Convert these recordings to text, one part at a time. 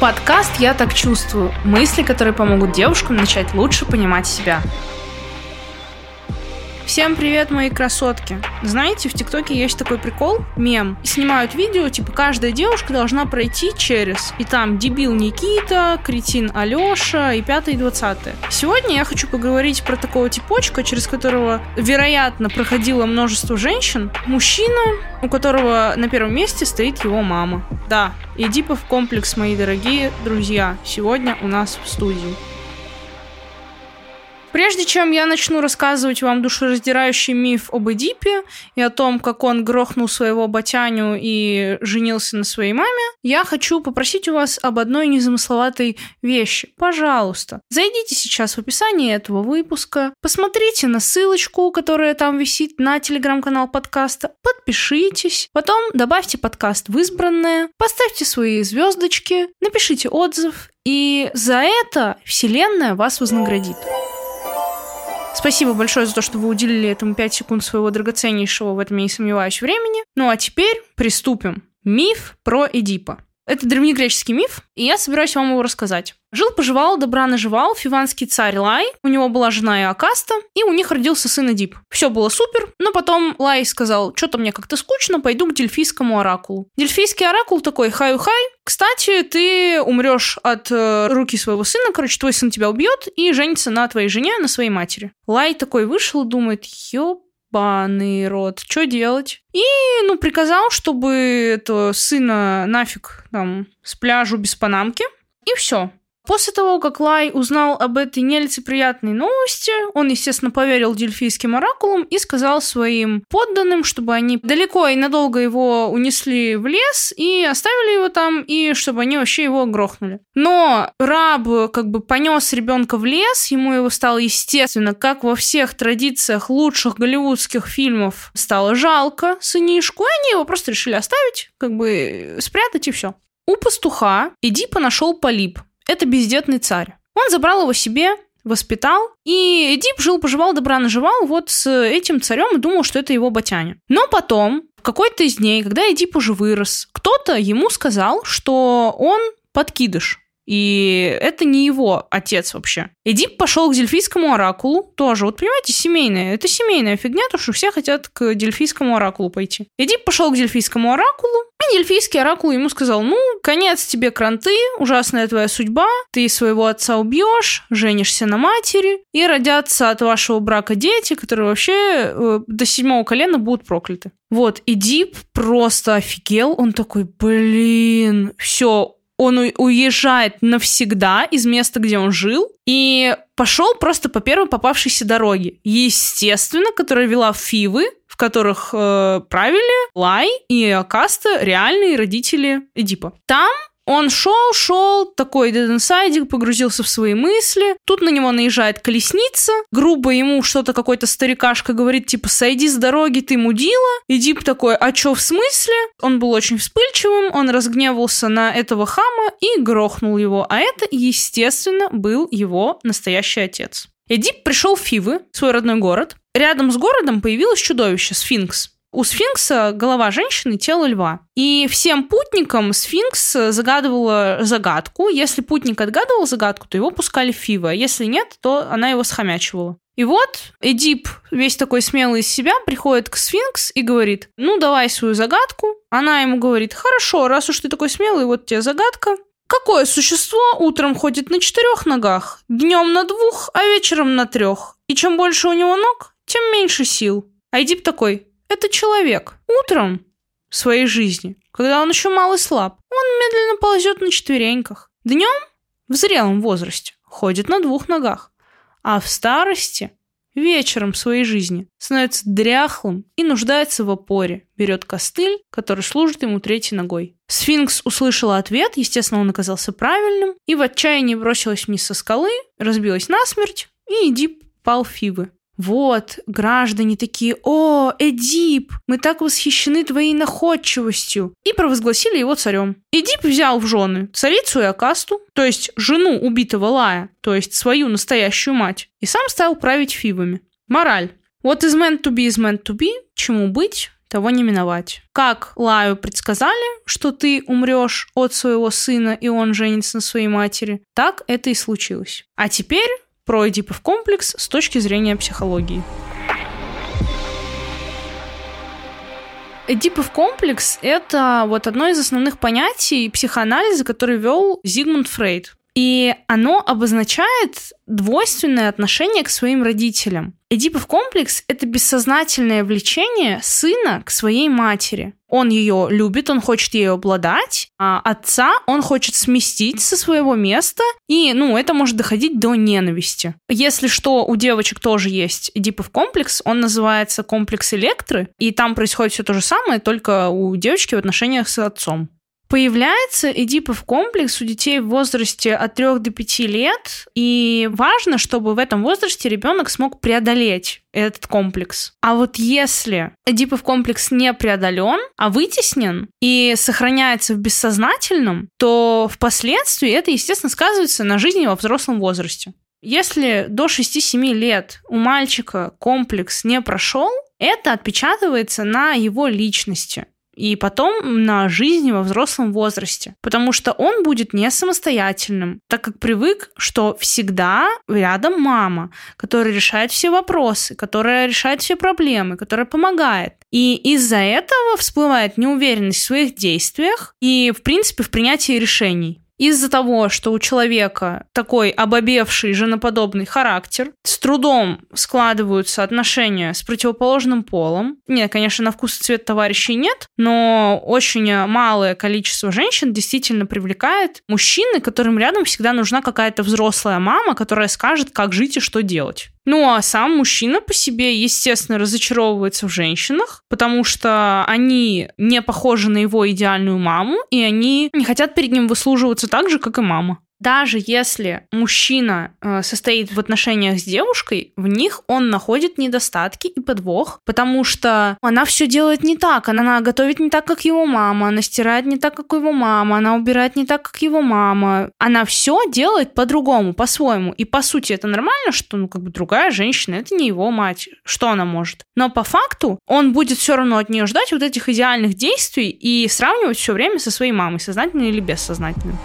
Подкаст «Я так чувствую». Мысли, которые помогут девушкам начать лучше понимать себя. Всем привет, мои красотки. Знаете, в ТикТоке есть такой прикол, мем. Снимают видео, типа, каждая девушка должна пройти через. И там дебил Никита, кретин Алёша и пятое и двадцатое. Сегодня я хочу поговорить про такого типочка, через которого, вероятно, проходило множество женщин. Мужчина, у которого на первом месте стоит его мама. Да, Эдипов комплекс, мои дорогие друзья, сегодня у нас в студии. Прежде чем я начну рассказывать вам душераздирающий миф об Эдипе и о том, как он грохнул своего батяню и женился на своей маме, я хочу попросить у вас об одной незамысловатой вещи. Пожалуйста, зайдите сейчас в описание этого выпуска, посмотрите на ссылочку, которая там висит на телеграм-канал подкаста, подпишитесь, потом добавьте подкаст в избранное, поставьте свои звездочки, напишите отзыв, и за это Вселенная вас вознаградит. Спасибо большое за то, что вы уделили этому 5 секунд своего драгоценнейшего, в этом я не сомневаюсь, времени. Ну а теперь приступим. Миф про Эдипа. Это древнегреческий миф, и я собираюсь вам его рассказать. Жил-поживал, добра наживал фиванский царь Лай, у него была жена Иокаста, и у них родился сын Эдип. Все было супер, но потом Лай сказал, что-то мне как-то скучно, пойду к дельфийскому оракулу. Дельфийский оракул такой, хай-хай, кстати, ты умрешь от э, руки своего сына, короче, твой сын тебя убьет и женится на твоей жене, на своей матери. Лай такой вышел, думает, ёп, ебаный рот, что делать? И, ну, приказал, чтобы это сына нафиг там с пляжу без панамки. И все. После того, как Лай узнал об этой нелицеприятной новости, он, естественно, поверил дельфийским оракулам и сказал своим подданным, чтобы они далеко и надолго его унесли в лес и оставили его там, и чтобы они вообще его грохнули. Но раб как бы понес ребенка в лес, ему его стало, естественно, как во всех традициях лучших голливудских фильмов, стало жалко сынишку, и они его просто решили оставить, как бы спрятать и все. У пастуха Эдипа нашел полип, это бездетный царь. Он забрал его себе, воспитал, и Эдип жил-поживал, добра наживал вот с этим царем и думал, что это его батяня. Но потом, в какой-то из дней, когда Эдип уже вырос, кто-то ему сказал, что он подкидыш. И это не его отец вообще. Эдип пошел к дельфийскому оракулу. Тоже, вот понимаете, семейная. Это семейная фигня, то что все хотят к дельфийскому оракулу пойти. Эдип пошел к дельфийскому оракулу, и дельфийский оракул ему сказал, ну, конец тебе кранты, ужасная твоя судьба, ты своего отца убьешь, женишься на матери, и родятся от вашего брака дети, которые вообще э, до седьмого колена будут прокляты. Вот, Эдип просто офигел, он такой, блин, все, он уезжает навсегда из места, где он жил, и пошел просто по первой попавшейся дороге. Естественно, которая вела в Фивы, в которых э, правили Лай и Акаста, реальные родители Эдипа. Там он шел, шел, такой деденсайдик, погрузился в свои мысли. Тут на него наезжает колесница. Грубо ему что-то какой-то старикашка говорит, типа, сойди с дороги, ты мудила. И Дип такой, а чё в смысле? Он был очень вспыльчивым, он разгневался на этого хама и грохнул его. А это, естественно, был его настоящий отец. Эдип пришел в Фивы, свой родной город. Рядом с городом появилось чудовище, сфинкс. У сфинкса голова женщины, тело льва. И всем путникам сфинкс загадывала загадку. Если путник отгадывал загадку, то его пускали в Фива. Если нет, то она его схомячивала. И вот Эдип, весь такой смелый из себя, приходит к сфинкс и говорит, ну, давай свою загадку. Она ему говорит, хорошо, раз уж ты такой смелый, вот тебе загадка. Какое существо утром ходит на четырех ногах, днем на двух, а вечером на трех? И чем больше у него ног, тем меньше сил. А Эдип такой, это человек. Утром своей жизни, когда он еще малый слаб, он медленно ползет на четвереньках. Днем, в зрелом возрасте, ходит на двух ногах. А в старости, вечером своей жизни, становится дряхлым и нуждается в опоре. Берет костыль, который служит ему третьей ногой. Сфинкс услышала ответ, естественно, он оказался правильным, и в отчаянии бросилась вниз со скалы, разбилась насмерть, и Эдип пал Фивы. Вот, граждане такие, о, Эдип, мы так восхищены твоей находчивостью. И провозгласили его царем. Эдип взял в жены царицу и Акасту, то есть жену убитого Лая, то есть свою настоящую мать, и сам стал править фивами. Мораль. What is meant to be is meant to be. Чему быть, того не миновать. Как Лаю предсказали, что ты умрешь от своего сына, и он женится на своей матери, так это и случилось. А теперь про Эдипов комплекс с точки зрения психологии. Эдипов комплекс — это вот одно из основных понятий психоанализа, который вел Зигмунд Фрейд. И оно обозначает двойственное отношение к своим родителям. Эдипов комплекс — это бессознательное влечение сына к своей матери. Он ее любит, он хочет ее обладать, а отца он хочет сместить со своего места, и, ну, это может доходить до ненависти. Если что, у девочек тоже есть Эдипов комплекс, он называется комплекс Электры, и там происходит все то же самое, только у девочки в отношениях с отцом. Появляется Эдипов комплекс у детей в возрасте от 3 до 5 лет, и важно, чтобы в этом возрасте ребенок смог преодолеть этот комплекс. А вот если Эдипов комплекс не преодолен, а вытеснен и сохраняется в бессознательном, то впоследствии это, естественно, сказывается на жизни во взрослом возрасте. Если до 6-7 лет у мальчика комплекс не прошел, это отпечатывается на его личности и потом на жизни во взрослом возрасте. Потому что он будет не самостоятельным, так как привык, что всегда рядом мама, которая решает все вопросы, которая решает все проблемы, которая помогает. И из-за этого всплывает неуверенность в своих действиях и, в принципе, в принятии решений из-за того, что у человека такой обобевший женоподобный характер, с трудом складываются отношения с противоположным полом. Нет, конечно, на вкус и цвет товарищей нет, но очень малое количество женщин действительно привлекает мужчины, которым рядом всегда нужна какая-то взрослая мама, которая скажет, как жить и что делать. Ну а сам мужчина по себе, естественно, разочаровывается в женщинах, потому что они не похожи на его идеальную маму, и они не хотят перед ним выслуживаться так же, как и мама даже если мужчина э, состоит в отношениях с девушкой, в них он находит недостатки и подвох, потому что она все делает не так, она готовит не так, как его мама, она стирает не так, как его мама, она убирает не так, как его мама, она все делает по-другому, по-своему. И по сути это нормально, что ну как бы другая женщина, это не его мать, что она может. Но по факту он будет все равно от нее ждать вот этих идеальных действий и сравнивать все время со своей мамой, сознательно или бессознательно.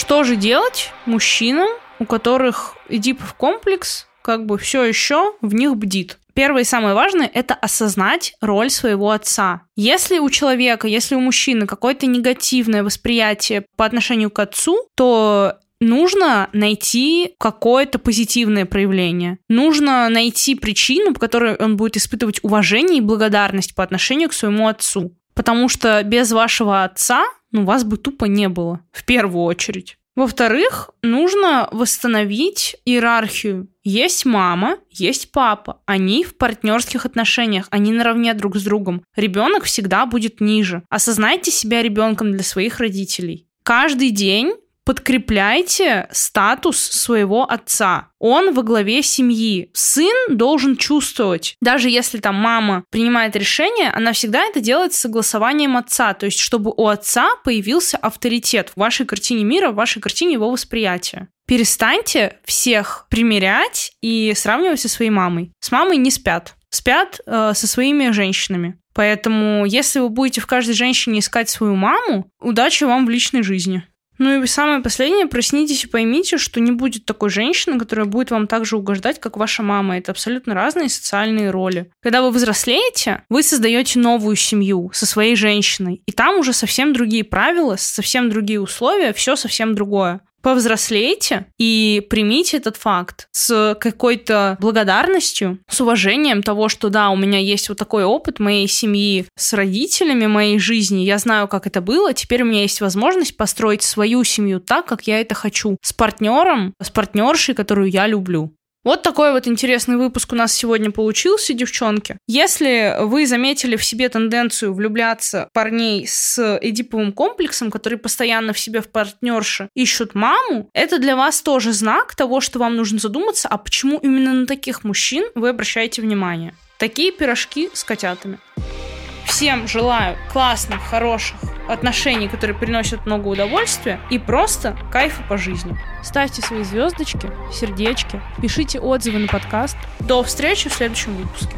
Что же делать мужчинам, у которых Эдипов комплекс как бы все еще в них бдит? Первое и самое важное – это осознать роль своего отца. Если у человека, если у мужчины какое-то негативное восприятие по отношению к отцу, то нужно найти какое-то позитивное проявление. Нужно найти причину, по которой он будет испытывать уважение и благодарность по отношению к своему отцу. Потому что без вашего отца ну, вас бы тупо не было, в первую очередь. Во-вторых, нужно восстановить иерархию. Есть мама, есть папа. Они в партнерских отношениях, они наравне друг с другом. Ребенок всегда будет ниже. Осознайте себя ребенком для своих родителей. Каждый день подкрепляйте статус своего отца. Он во главе семьи. Сын должен чувствовать, даже если там мама принимает решение, она всегда это делает с согласованием отца, то есть чтобы у отца появился авторитет в вашей картине мира, в вашей картине его восприятия. Перестаньте всех примерять и сравнивать со своей мамой. С мамой не спят. Спят э, со своими женщинами. Поэтому, если вы будете в каждой женщине искать свою маму, удачи вам в личной жизни. Ну и самое последнее, проснитесь и поймите, что не будет такой женщины, которая будет вам так же угождать, как ваша мама. Это абсолютно разные социальные роли. Когда вы взрослеете, вы создаете новую семью со своей женщиной. И там уже совсем другие правила, совсем другие условия, все совсем другое повзрослейте и примите этот факт с какой-то благодарностью, с уважением того, что да, у меня есть вот такой опыт моей семьи с родителями моей жизни, я знаю, как это было, теперь у меня есть возможность построить свою семью так, как я это хочу, с партнером, с партнершей, которую я люблю. Вот такой вот интересный выпуск у нас сегодня получился, девчонки. Если вы заметили в себе тенденцию влюбляться парней с эдиповым комплексом, которые постоянно в себе в партнерше ищут маму, это для вас тоже знак того, что вам нужно задуматься, а почему именно на таких мужчин вы обращаете внимание. Такие пирожки с котятами. Всем желаю классных, хороших отношений, которые приносят много удовольствия и просто кайфа по жизни. Ставьте свои звездочки, сердечки, пишите отзывы на подкаст. До встречи в следующем выпуске.